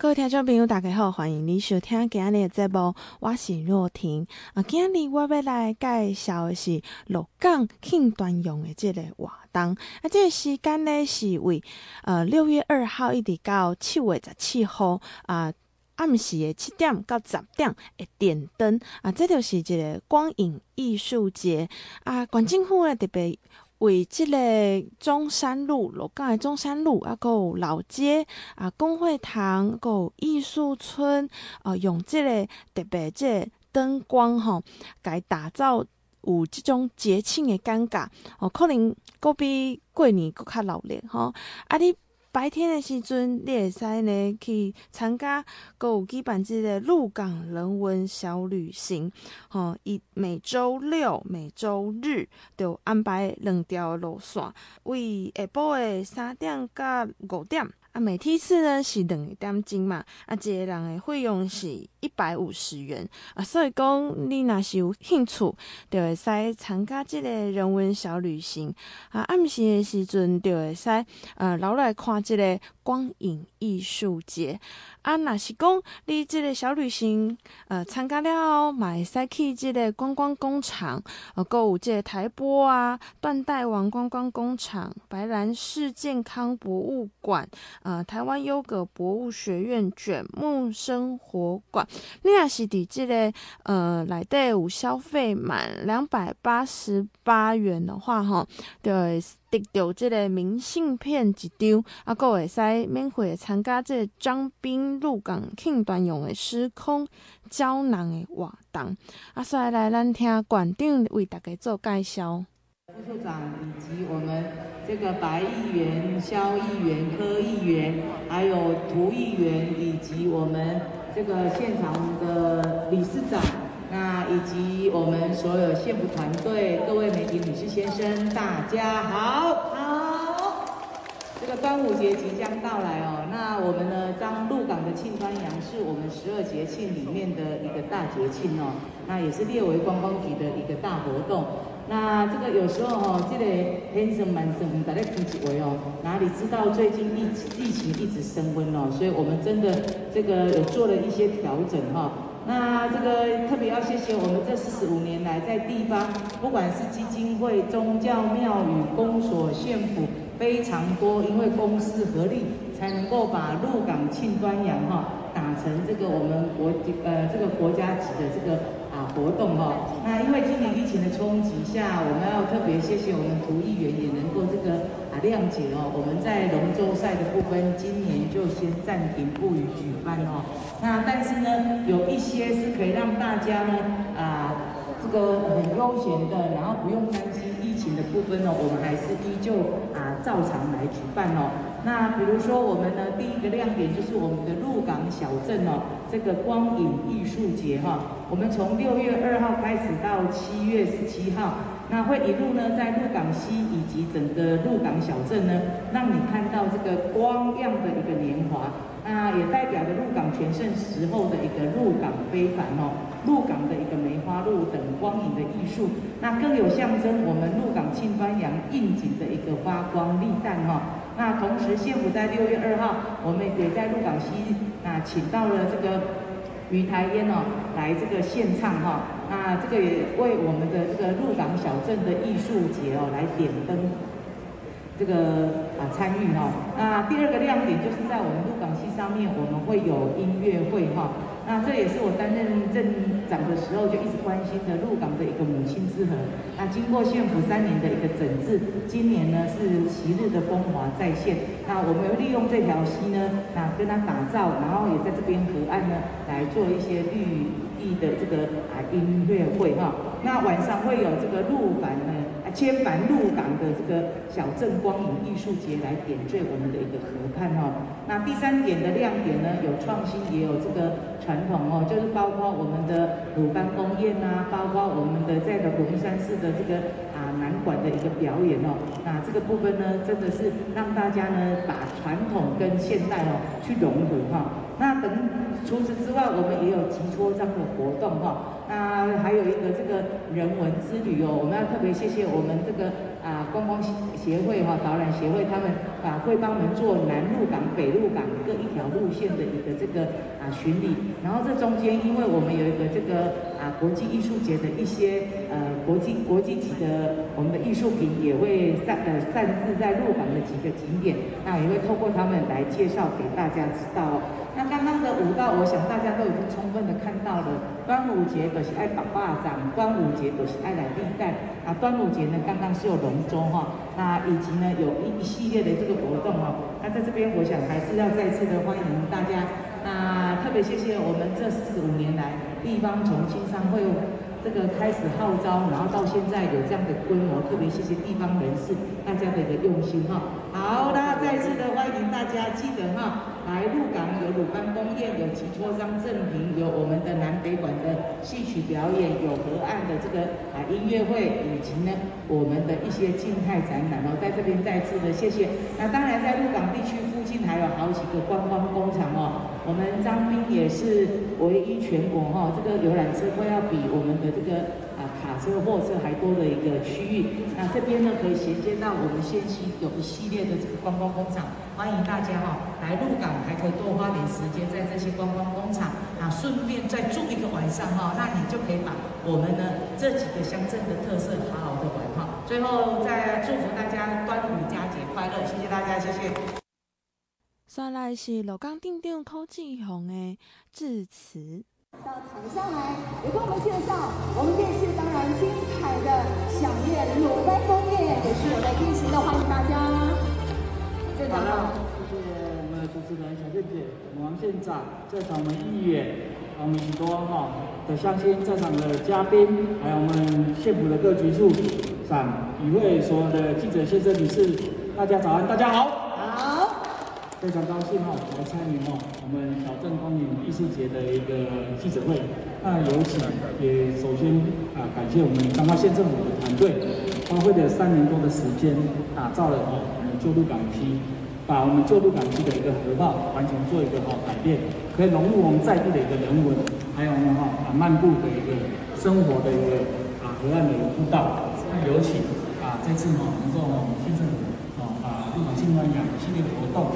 各位听众朋友，大家好，欢迎你收听今日的节目，我是若婷。啊，今日我要来介绍的是鹿港庆端阳的这个活动。啊，这个时间呢是为呃六月二号一直到七月十七号啊，暗时的七点到十点的点灯啊，这就是一个光影艺术节啊。县政府呢特别。为即个中山路、鹿港的中山路，啊，个有老街啊，公会堂，啊有艺术村，啊，用即个特别即个灯光吼，来打造有即种节庆的尴尬，哦，可能佫比过年佫较闹热吼，啊，你。白天的时阵，你会使呢去参加，阁有举办这个鹿港人文小旅行，吼，伊每周六、每周日就安排两条路线，为下晡的三点到五点。啊，每梯次呢是两点钟嘛，啊，一个人的费用是一百五十元啊，所以讲你若是有兴趣，就会使参加这个人文小旅行啊，暗时的时阵就会使呃留来看这个光影艺术节。啊，那是讲你即个小旅行，呃，参加了后，嘛会使去即个观光工厂，呃，阁有即个台玻啊、断代王观光工厂、白兰氏健康博物馆，呃，台湾优格博物学院卷木生活馆。你若是伫即个呃来底有消费满两百八十八元的话，哈，对。得到这个明信片一张，啊，阁会使免费参加这个张兵入港庆端阳的时空胶囊的活动。啊，所以来咱听馆长为大家做介绍。副处长以及我们这个白议员、萧议员、柯议员，还有涂议员，以及我们这个现场的理事长。那以及我们所有县府团队、各位媒体女、生，大家好，好。这个端午节即将到来哦，那我们呢，张鹿港的庆端阳是我们十二节庆里面的一个大节庆哦，那也是列为观光局的一个大活动。那这个有时候、哦，这个天生蛮生，大家听几位哦，哪里知道最近疫疫情一直升温哦，所以我们真的这个有做了一些调整哈、哦。那这个特别要谢谢我们这四十五年来在地方，不管是基金会、宗教庙宇、公所、县府，非常多，因为公私合力，才能够把鹿港庆端阳哈打成这个我们国呃这个国家级的这个活动哈。那因为今年疫情的冲击下，我们要特别谢谢我们涂议员也能够这个。啊，谅解哦，我们在龙舟赛的部分，今年就先暂停不予举办哦。那但是呢，有一些是可以让大家呢，啊，这个很悠闲的，然后不用担心疫情的部分呢，我们还是依旧啊照常来举办哦。那比如说我们呢，第一个亮点就是我们的鹿港小镇哦，这个光影艺术节哈，我们从六月二号开始到七月十七号。那会一路呢，在鹿港西以及整个鹿港小镇呢，让你看到这个光亮的一个年华，那也代表着鹿港全盛时候的一个鹿港非凡哦，鹿港的一个梅花鹿等光影的艺术，那更有象征我们鹿港庆端阳应景的一个发光立蛋哈。那同时，县府在六月二号，我们也在鹿港西那请到了这个于台烟哦，来这个献唱哈。那这个也为我们的这个鹿港小镇的艺术节哦来点灯，这个啊参与哈。那第二个亮点就是在我们鹿港戏上面，我们会有音乐会哈。那这也是我担任镇长的时候就一直关心的鹿港的一个母亲之河。那经过县府三年的一个整治，今年呢是昔日的风华再现。那我们利用这条溪呢，那跟它打造，然后也在这边河岸呢来做一些绿地。的这个啊音乐会哈，那晚上会有这个鹿港呢千帆鹿港的这个小镇光影艺术节来点缀我们的一个河畔哦。那第三点的亮点呢，有创新也有这个传统哦，就是包括我们的鲁班公宴呐，包括我们的在的龙山寺的这个啊南管的一个表演哦。那这个部分呢，真的是让大家呢把传统跟现代哦去融合哈。那等除此之外，我们也有集戳章的活动哈。那还有一个这个人文之旅哦，我们要特别谢谢我们这个啊观光协协会哈导览协会他们啊会帮我们做南鹿港、北鹿港各一条路线的一个这个啊巡礼，然后这中间因为我们有一个这个啊国际艺术节的一些呃国际国际级的我们的艺术品也会散呃散置在鹿港的几个景点，那也会透过他们来介绍给大家知道。那刚刚的舞蹈，我想大家都已经充分的看到了。端午节都是爱绑蚂掌，端午节都是爱来立蛋。啊，端午节呢，刚刚是有龙舟哈，那以及呢有一系列的这个活动哦。那在这边，我想还是要再次的欢迎大家。那特别谢谢我们这四十五年来地方从青商会。这个开始号召，然后到现在有这样的规模，特别谢谢地方人士大家的一个用心哈。好，那再次的欢迎大家，记得哈，来鹿港有鲁班公宴，有吉戳张正平，有我们的南北管的戏曲表演，有河岸的这个啊音乐会，以及呢我们的一些静态展览哦，在这边再次的谢谢。那当然在鹿港地区附近还有好几个观光工厂哦，我们张斌也是唯一全国哈，这个游览车会要比我们的。这个啊卡车、货车还多的一个区域，那这边呢可以衔接到我们仙溪有一系列的这个观光工厂，欢迎大家哈、哦、来鹿港，还可以多花点时间在这些观光工厂啊，顺便再住一个晚上哈、哦，那你就可以把我们呢这几个乡镇的特色好好的玩哈。最后再祝福大家端午佳节快乐，谢谢大家，谢谢。再来是鹿港镇长柯志雄的致辞。到台上来，也跟我们介绍我们这次当然精彩的响乐鲁班公宴也是有在进行的，欢迎大家。好了，谢谢我们的主持人小健姐、我们王县长，在场我们议员，我们许多哈的乡亲，在场的嘉宾，还有我们县府的各局处长、与会所有的记者先生女士，大家早安，大家好。非常高兴哈，来参与哈我们小镇公园艺术节的一个记者会。那有请也首先啊感谢我们彰化县政府的团队，花费了三年多的时间，打造了哈我们旧鹿港区，把我们旧鹿港区的一个河道完全做一个好改变，可以融入我们在地的一个人文，还有呢哈啊漫步的一个生活的一个啊河岸的一个步道。那有请啊这次哈能够我们县政府啊把鹿港庆端阳系列活动。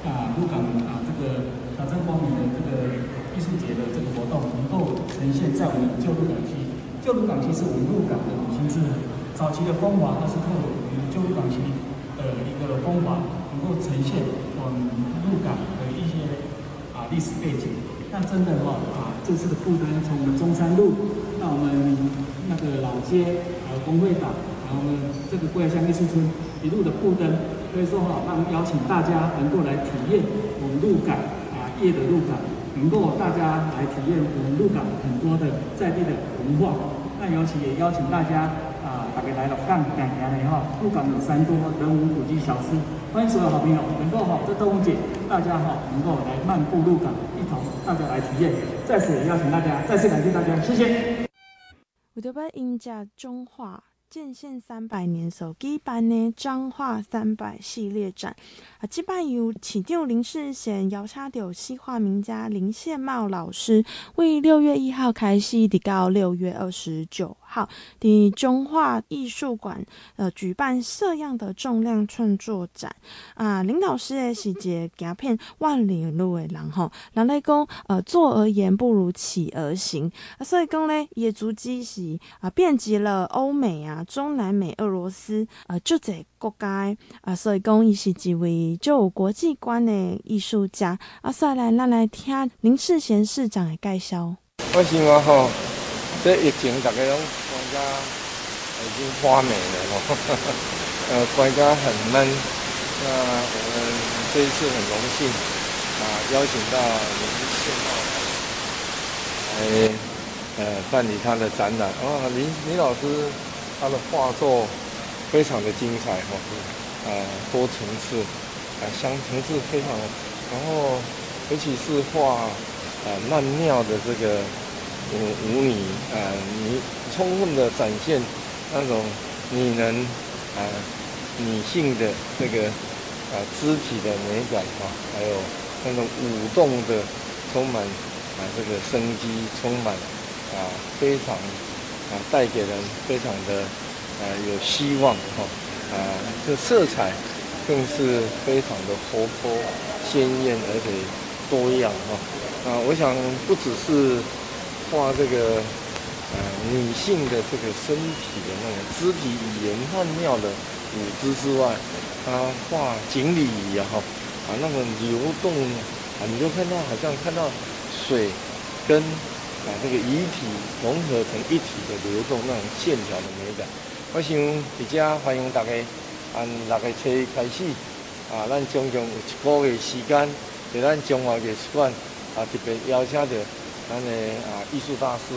啊，鹿港啊，这个小镇光明的这个艺术节的这个活动，能够现在我们旧鹿港区。旧鹿港区是我们鹿港的五星之早期的风华，那是靠我们旧鹿港区的一个风华，能够呈现我们鹿港的一些啊历史背景。那真的哈啊，这次的布灯从我们中山路，到我们那个老街，啊工会岛，然后呢这个贵爱乡艺术村一路的布灯。所以说哈，那邀请大家能够来体验我们鹿港啊夜的鹿港，能够大家来体验我们鹿港很多的在地的文化。那尤其也邀请大家啊，大家来鹿港感谢的哈，鹿港有三多人文古迹小吃，欢迎所有好朋友能够哈，这端午节大家哈能够来漫步鹿港，一同大家来体验。在此邀请大家，再次感谢大家，谢谢。我这边音家中华。建县三百年所举办的彰化三百系列展啊，这摆由市长林世贤邀请到西画名家林宪茂老师，为六月一号开始，直到六月二十九号，在中华艺术馆呃举办摄样的重量创作展啊。林老师诶是一个行遍万里路的人吼，人来讲呃坐而言不如起而行啊，所以讲咧，伊的足迹是啊遍及了欧美啊。中南美、俄罗斯，呃，就这国家，啊、呃，所以讲伊是一位就有国际观的艺术家。啊，再来，咱来听林世贤市长的介绍。我想啊，吼，这疫情大家拢关家已经花美了吼，呃，关家很闷。那我们这一次很荣幸啊，邀请到林宪茂来，呃，办理他的展览。哦，林林老师。他的画作非常的精彩哈，呃，多层次，啊，相层次非常，然后尤其是画啊曼妙的这个舞舞女啊，你充分的展现那种女人啊女性的这个啊肢体的美感哈，还有那种舞动的充满啊这个生机，充满啊非常。啊，带给人非常的呃有希望哈，啊这色彩更是非常的活泼鲜艳，而且多样哈，啊我想不只是画这个呃女性的这个身体的那个肢体语言曼妙的舞姿之外，啊画锦鲤呀哈，啊那个流动啊你就看到好像看到水跟。啊，这个遗体融合成一体的流动，那种线条的美感。我想在这欢迎大家，按六月初开始，啊，咱将将有一个月时间，在咱中华美术馆，啊，特别邀请到咱的啊艺术大师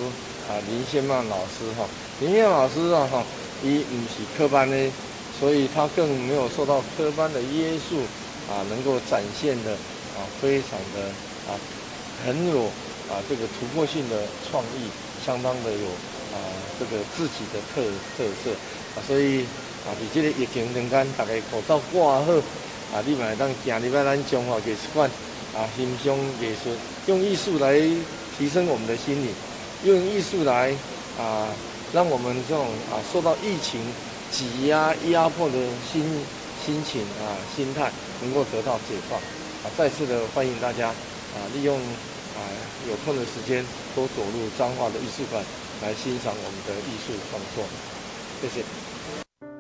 啊林先曼老师哈。林先曼老师啊哈，伊唔是科班的，所以他更没有受到科班的约束，啊，能够展现的啊，非常的啊，很有。啊，这个突破性的创意，相当的有啊，这个自己的特特色啊，所以啊，在这个疫情中间，大家口罩挂好啊，你们当行入来咱中华艺术馆啊，欣赏艺术，用艺术来提升我们的心灵，用艺术来啊，让我们这种啊受到疫情挤压压迫的心心情啊心态，能够得到解放啊！再次的欢迎大家啊，利用。啊，有空的时间多走入彰化的艺术馆，来欣赏我们的艺术创作。谢谢。